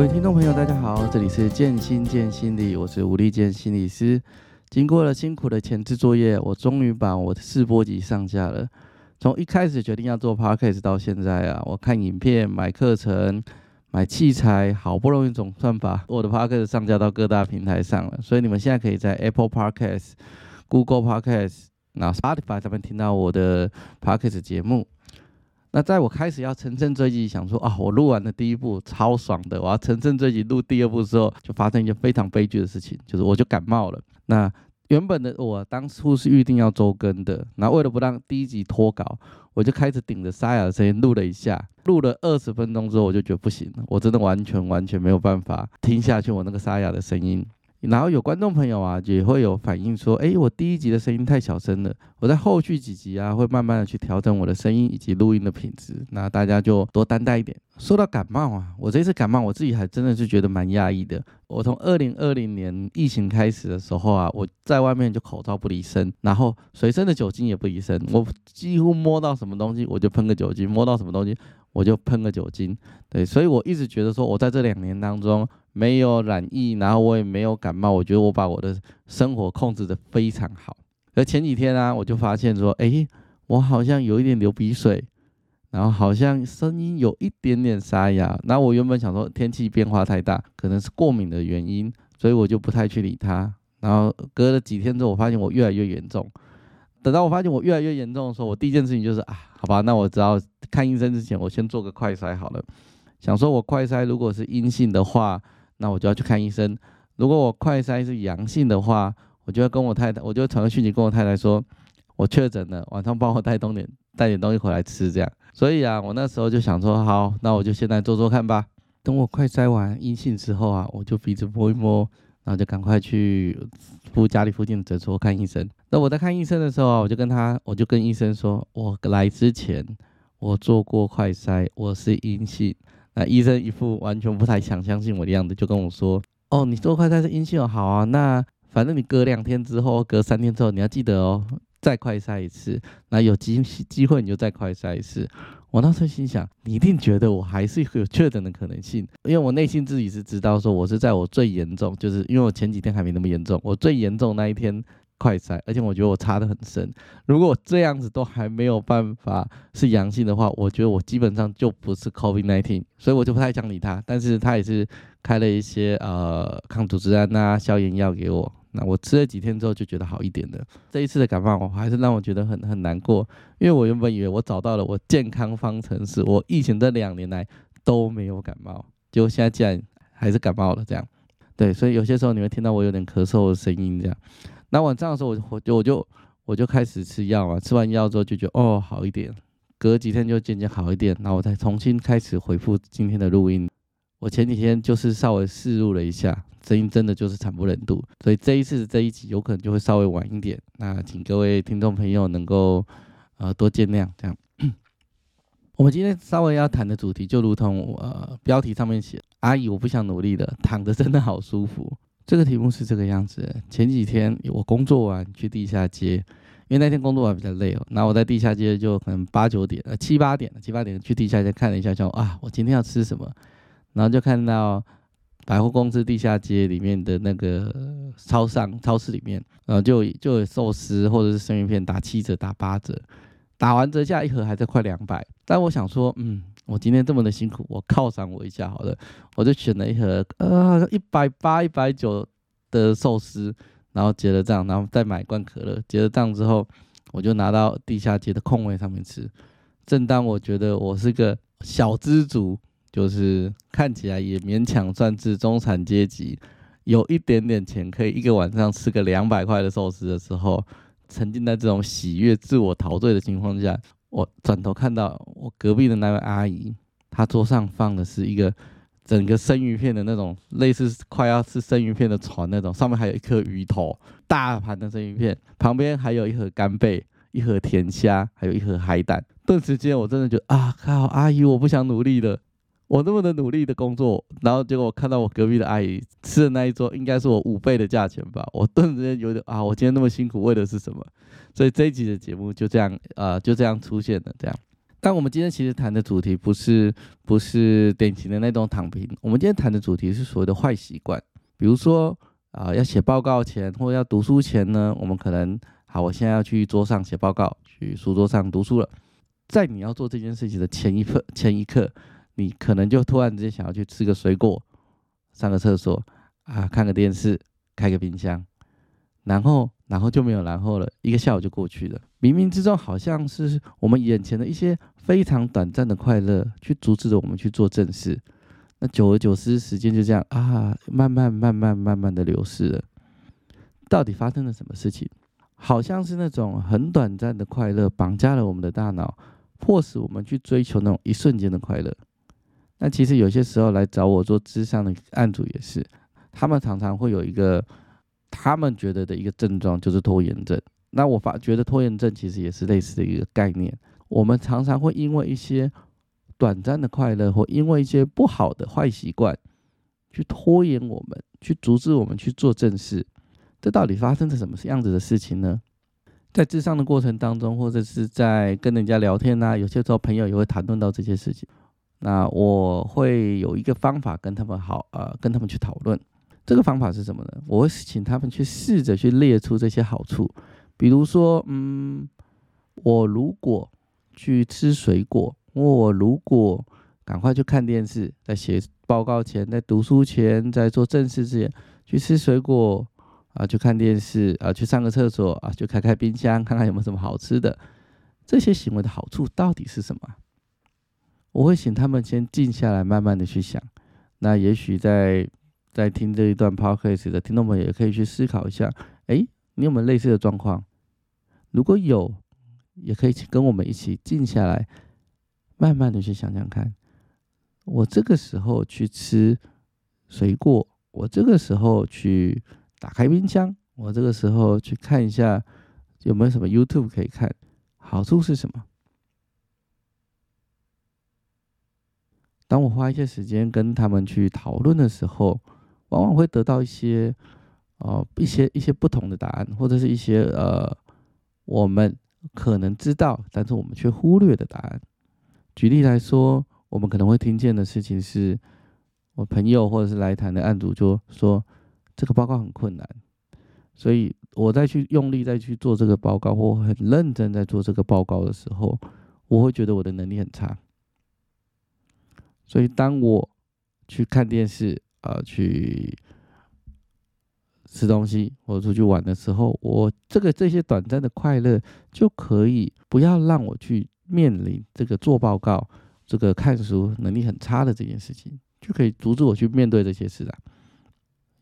各位听众朋友，大家好，这里是建心见心理，我是吴立建心理师。经过了辛苦的前置作业，我终于把我的试播集上架了。从一开始决定要做 Podcast 到现在啊，我看影片、买课程、买器材，好不容易总算把我的 Podcast 上架到各大平台上了。所以你们现在可以在 Apple Podcast、Google Podcast、那 Spotify 上面听到我的 Podcast 节目。那在我开始要乘胜追击，想说啊，我录完的第一部超爽的，我要乘胜追击录第二部的时候，就发生一件非常悲剧的事情，就是我就感冒了。那原本的我当初是预定要周更的，那为了不让第一集脱稿，我就开始顶着沙哑的声音录了一下，录了二十分钟之后，我就觉得不行了，我真的完全完全没有办法听下去我那个沙哑的声音。然后有观众朋友啊，也会有反映说，哎，我第一集的声音太小声了。我在后续几集啊，会慢慢的去调整我的声音以及录音的品质。那大家就多担待一点。说到感冒啊，我这次感冒，我自己还真的是觉得蛮压抑的。我从二零二零年疫情开始的时候啊，我在外面就口罩不离身，然后随身的酒精也不离身。我几乎摸到什么东西，我就喷个酒精；摸到什么东西，我就喷个酒精。对，所以我一直觉得说，我在这两年当中。没有染疫，然后我也没有感冒，我觉得我把我的生活控制得非常好。而前几天啊，我就发现说，哎，我好像有一点流鼻水，然后好像声音有一点点沙哑。那我原本想说天气变化太大，可能是过敏的原因，所以我就不太去理它。然后隔了几天之后，我发现我越来越严重。等到我发现我越来越严重的时候，我第一件事情就是啊，好吧，那我只要看医生之前，我先做个快筛好了。想说我快筛如果是阴性的话。那我就要去看医生。如果我快筛是阳性的话，我就要跟我太太，我就传个讯息跟我太太说，我确诊了，晚上帮我带东点带点东西回来吃，这样。所以啊，我那时候就想说，好，那我就现在做做看吧。等我快筛完阴性之后啊，我就鼻子摸一摸，然后就赶快去附家里附近的诊所看医生。那我在看医生的时候啊，我就跟他，我就跟医生说，我来之前我做过快筛，我是阴性。那医生一副完全不太想相信我的样子，就跟我说：“哦，你做快筛是阴性哦，好啊，那反正你隔两天之后，隔三天之后，你要记得哦，再快筛一次。那有机机会你就再快筛一次。”我当时心想：“你一定觉得我还是有确诊的可能性，因为我内心自己是知道说我是在我最严重，就是因为我前几天还没那么严重，我最严重那一天。”快筛，而且我觉得我插得很深。如果这样子都还没有办法是阳性的话，我觉得我基本上就不是 COVID-19，所以我就不太想理他。但是他也是开了一些呃抗组织胺啊、消炎药给我。那我吃了几天之后就觉得好一点了。这一次的感冒，我还是让我觉得很很难过，因为我原本以为我找到了我健康方程式，我疫情这两年来都没有感冒，结果现在竟然还是感冒了。这样，对，所以有些时候你会听到我有点咳嗽的声音，这样。那晚上的时候，我就我就我就开始吃药嘛，吃完药之后就觉得哦好一点，隔几天就渐渐好一点，然后我再重新开始回复今天的录音。我前几天就是稍微试录了一下，声音真的就是惨不忍睹，所以这一次这一集有可能就会稍微晚一点，那请各位听众朋友能够呃多见谅。这样，我们今天稍微要谈的主题就如同呃标题上面写，阿姨我不想努力了，躺着真的好舒服。这个题目是这个样子。前几天我工作完去地下街，因为那天工作完比较累哦。然后我在地下街就可能八九点呃七八点七八点去地下街看了一下，就啊我今天要吃什么？然后就看到百货公司地下街里面的那个超商超市里面，然后就就有寿司或者是生鱼片打七折打八折，打完折价一盒还在快两百。但我想说，嗯。我今天这么的辛苦，我犒赏我一下好了，我就选了一盒呃一百八、一百九的寿司，然后结了账，然后再买一罐可乐。结了账之后，我就拿到地下街的空位上面吃。正当我觉得我是个小资族，就是看起来也勉强算是中产阶级，有一点点钱可以一个晚上吃个两百块的寿司的时候，沉浸在这种喜悦、自我陶醉的情况下。我转头看到我隔壁的那位阿姨，她桌上放的是一个整个生鱼片的那种，类似快要吃生鱼片的船那种，上面还有一颗鱼头，大盘的生鱼片，旁边还有一盒干贝，一盒甜虾，还有一盒海胆。顿时间，我真的觉得啊靠，阿姨，我不想努力了。我那么的努力的工作，然后结果我看到我隔壁的阿姨吃的那一桌，应该是我五倍的价钱吧。我顿时间有点啊，我今天那么辛苦为的是什么？所以这一集的节目就这样啊、呃，就这样出现了。这样，但我们今天其实谈的主题不是不是典型的那种躺平，我们今天谈的主题是所谓的坏习惯，比如说啊、要写报告前或者要读书前呢，我们可能好，我现在要去桌上写报告，去书桌上读书了，在你要做这件事情的前一刻，前一刻，你可能就突然之间想要去吃个水果，上个厕所啊，看个电视，开个冰箱，然后。然后就没有然后了，一个下午就过去了。冥冥之中，好像是我们眼前的一些非常短暂的快乐，去阻止着我们去做正事。那久而久之，时间就这样啊，慢慢、慢慢、慢慢的流逝了。到底发生了什么事情？好像是那种很短暂的快乐，绑架了我们的大脑，迫使我们去追求那种一瞬间的快乐。那其实有些时候来找我做咨商的案主也是，他们常常会有一个。他们觉得的一个症状就是拖延症。那我发觉得拖延症其实也是类似的一个概念。我们常常会因为一些短暂的快乐，或因为一些不好的坏习惯，去拖延我们，去阻止我们去做正事。这到底发生了什么样子的事情呢？在智商的过程当中，或者是在跟人家聊天呐、有些时候朋友也会谈论到这些事情。那我会有一个方法跟他们好，呃，跟他们去讨论。这个方法是什么呢？我会请他们去试着去列出这些好处，比如说，嗯，我如果去吃水果，我如果赶快去看电视，在写报告前，在读书前，在做正事之前，去吃水果啊，去看电视啊，去上个厕所啊，去开开冰箱，看看有没有什么好吃的。这些行为的好处到底是什么？我会请他们先静下来，慢慢的去想。那也许在在听这一段 podcast 的听众们也可以去思考一下，哎，你有没有类似的状况？如果有，也可以请跟我们一起静下来，慢慢的去想想看，我这个时候去吃水果，我这个时候去打开冰箱，我这个时候去看一下有没有什么 YouTube 可以看，好处是什么？当我花一些时间跟他们去讨论的时候。往往会得到一些，呃，一些一些不同的答案，或者是一些呃，我们可能知道，但是我们却忽略的答案。举例来说，我们可能会听见的事情是，我朋友或者是来谈的案主就说，这个报告很困难，所以我再去用力再去做这个报告，或很认真在做这个报告的时候，我会觉得我的能力很差。所以当我去看电视。呃，去吃东西或者出去玩的时候，我这个这些短暂的快乐就可以不要让我去面临这个做报告、这个看书能力很差的这件事情，就可以阻止我去面对这些事啊。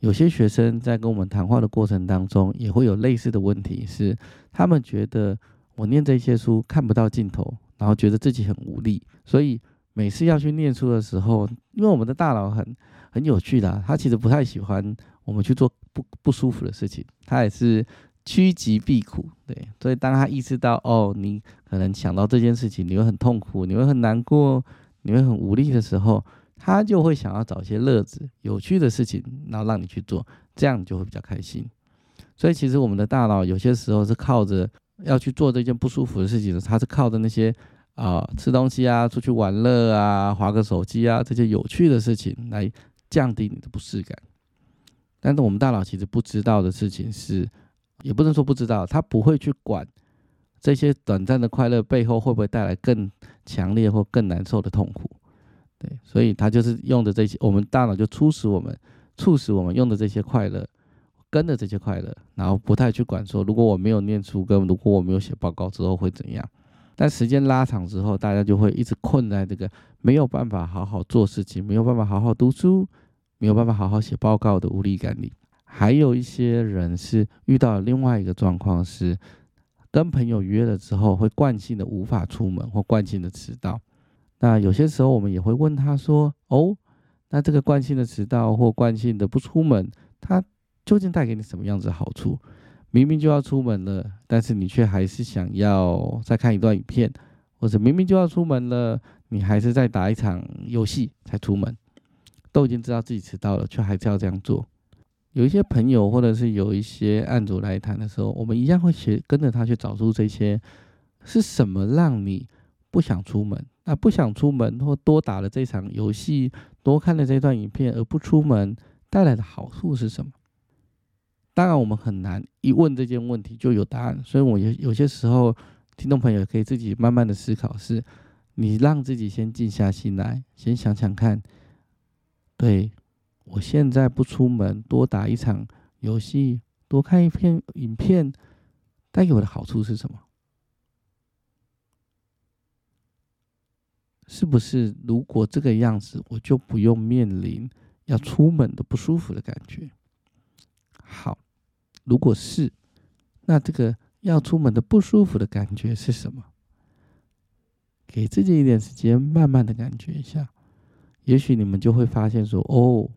有些学生在跟我们谈话的过程当中，也会有类似的问题，是他们觉得我念这些书看不到尽头，然后觉得自己很无力，所以每次要去念书的时候，因为我们的大脑很。很有趣的啊，他其实不太喜欢我们去做不不舒服的事情，他也是趋吉避苦，对。所以当他意识到哦，你可能想到这件事情，你会很痛苦，你会很难过，你会很无力的时候，他就会想要找一些乐子、有趣的事情，然后让你去做，这样你就会比较开心。所以其实我们的大脑有些时候是靠着要去做这件不舒服的事情的，他是靠着那些啊、吃东西啊、出去玩乐啊、划个手机啊这些有趣的事情来。降低你的不适感，但是我们大脑其实不知道的事情是，也不能说不知道，他不会去管这些短暂的快乐背后会不会带来更强烈或更难受的痛苦。对，所以他就是用的这些，我们大脑就促使我们，促使我们用的这些快乐，跟着这些快乐，然后不太去管说，如果我没有念书，跟如果我没有写报告之后会怎样。但时间拉长之后，大家就会一直困在这个没有办法好好做事情，没有办法好好读书。没有办法好好写报告的无力感里，还有一些人是遇到了另外一个状况，是跟朋友约了之后，会惯性的无法出门或惯性的迟到。那有些时候我们也会问他说：“哦，那这个惯性的迟到或惯性的不出门，它究竟带给你什么样子的好处？明明就要出门了，但是你却还是想要再看一段影片，或者明明就要出门了，你还是在打一场游戏才出门。”都已经知道自己迟到了，却还是要这样做。有一些朋友，或者是有一些案主来谈的时候，我们一样会学跟着他去找出这些是什么让你不想出门。那不想出门或多打了这场游戏，多看了这段影片而不出门带来的好处是什么？当然，我们很难一问这件问题就有答案。所以，我有有些时候，听众朋友可以自己慢慢的思考是，是你让自己先静下心来，先想想看，对，我现在不出门，多打一场游戏，多看一篇影片，带给我的好处是什么？是不是如果这个样子，我就不用面临要出门的不舒服的感觉？好，如果是，那这个要出门的不舒服的感觉是什么？给自己一点时间，慢慢的感觉一下，也许你们就会发现说，哦，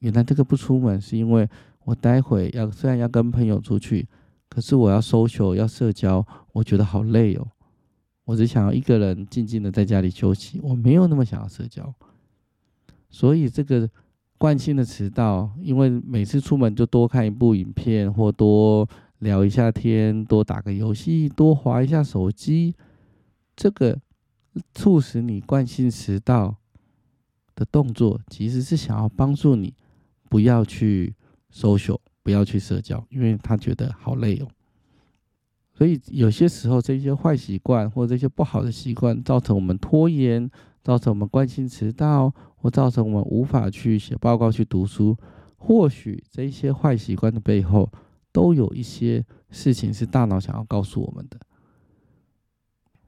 原来这个不出门是因为我待会要虽然要跟朋友出去，可是我要 social 要社交，我觉得好累哦。我只想要一个人静静的在家里休息，我没有那么想要社交，所以这个惯性的迟到，因为每次出门就多看一部影片，或多聊一下天，多打个游戏，多滑一下手机，这个促使你惯性迟到的动作，其实是想要帮助你不要去 social，不要去社交，因为他觉得好累哦。所以有些时候，这些坏习惯或这些不好的习惯，造成我们拖延，造成我们惯性迟到，或造成我们无法去写报告、去读书。或许这些坏习惯的背后，都有一些事情是大脑想要告诉我们的。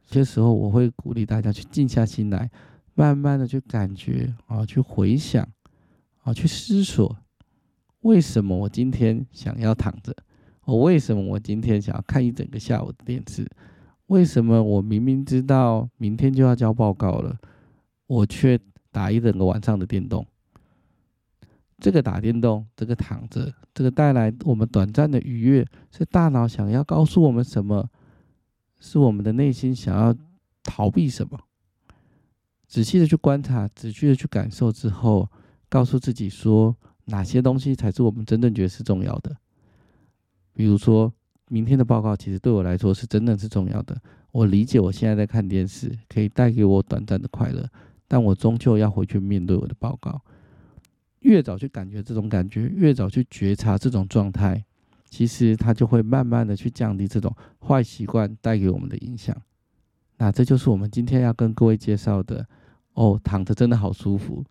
有些时候，我会鼓励大家去静下心来，慢慢的去感觉啊，去回想啊，去思索，为什么我今天想要躺着。我为什么我今天想要看一整个下午的电视？为什么我明明知道明天就要交报告了，我却打一整个晚上的电动？这个打电动，这个躺着，这个带来我们短暂的愉悦，是大脑想要告诉我们什么？是我们的内心想要逃避什么？仔细的去观察，仔细的去感受之后，告诉自己说，哪些东西才是我们真正觉得是重要的？比如说，明天的报告其实对我来说是真的是重要的。我理解我现在在看电视可以带给我短暂的快乐，但我终究要回去面对我的报告。越早去感觉这种感觉，越早去觉察这种状态，其实它就会慢慢的去降低这种坏习惯带给我们的影响。那这就是我们今天要跟各位介绍的哦，躺着真的好舒服，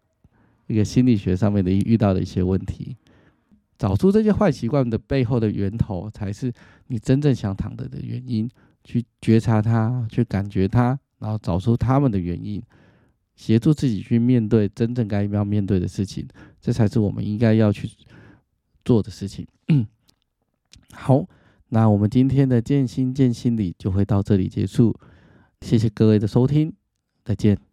一个心理学上面的遇到的一些问题。找出这些坏习惯的背后的源头，才是你真正想躺着的原因。去觉察它，去感觉它，然后找出他们的原因，协助自己去面对真正该要面对的事情，这才是我们应该要去做的事情。好，那我们今天的见心见心理就会到这里结束，谢谢各位的收听，再见。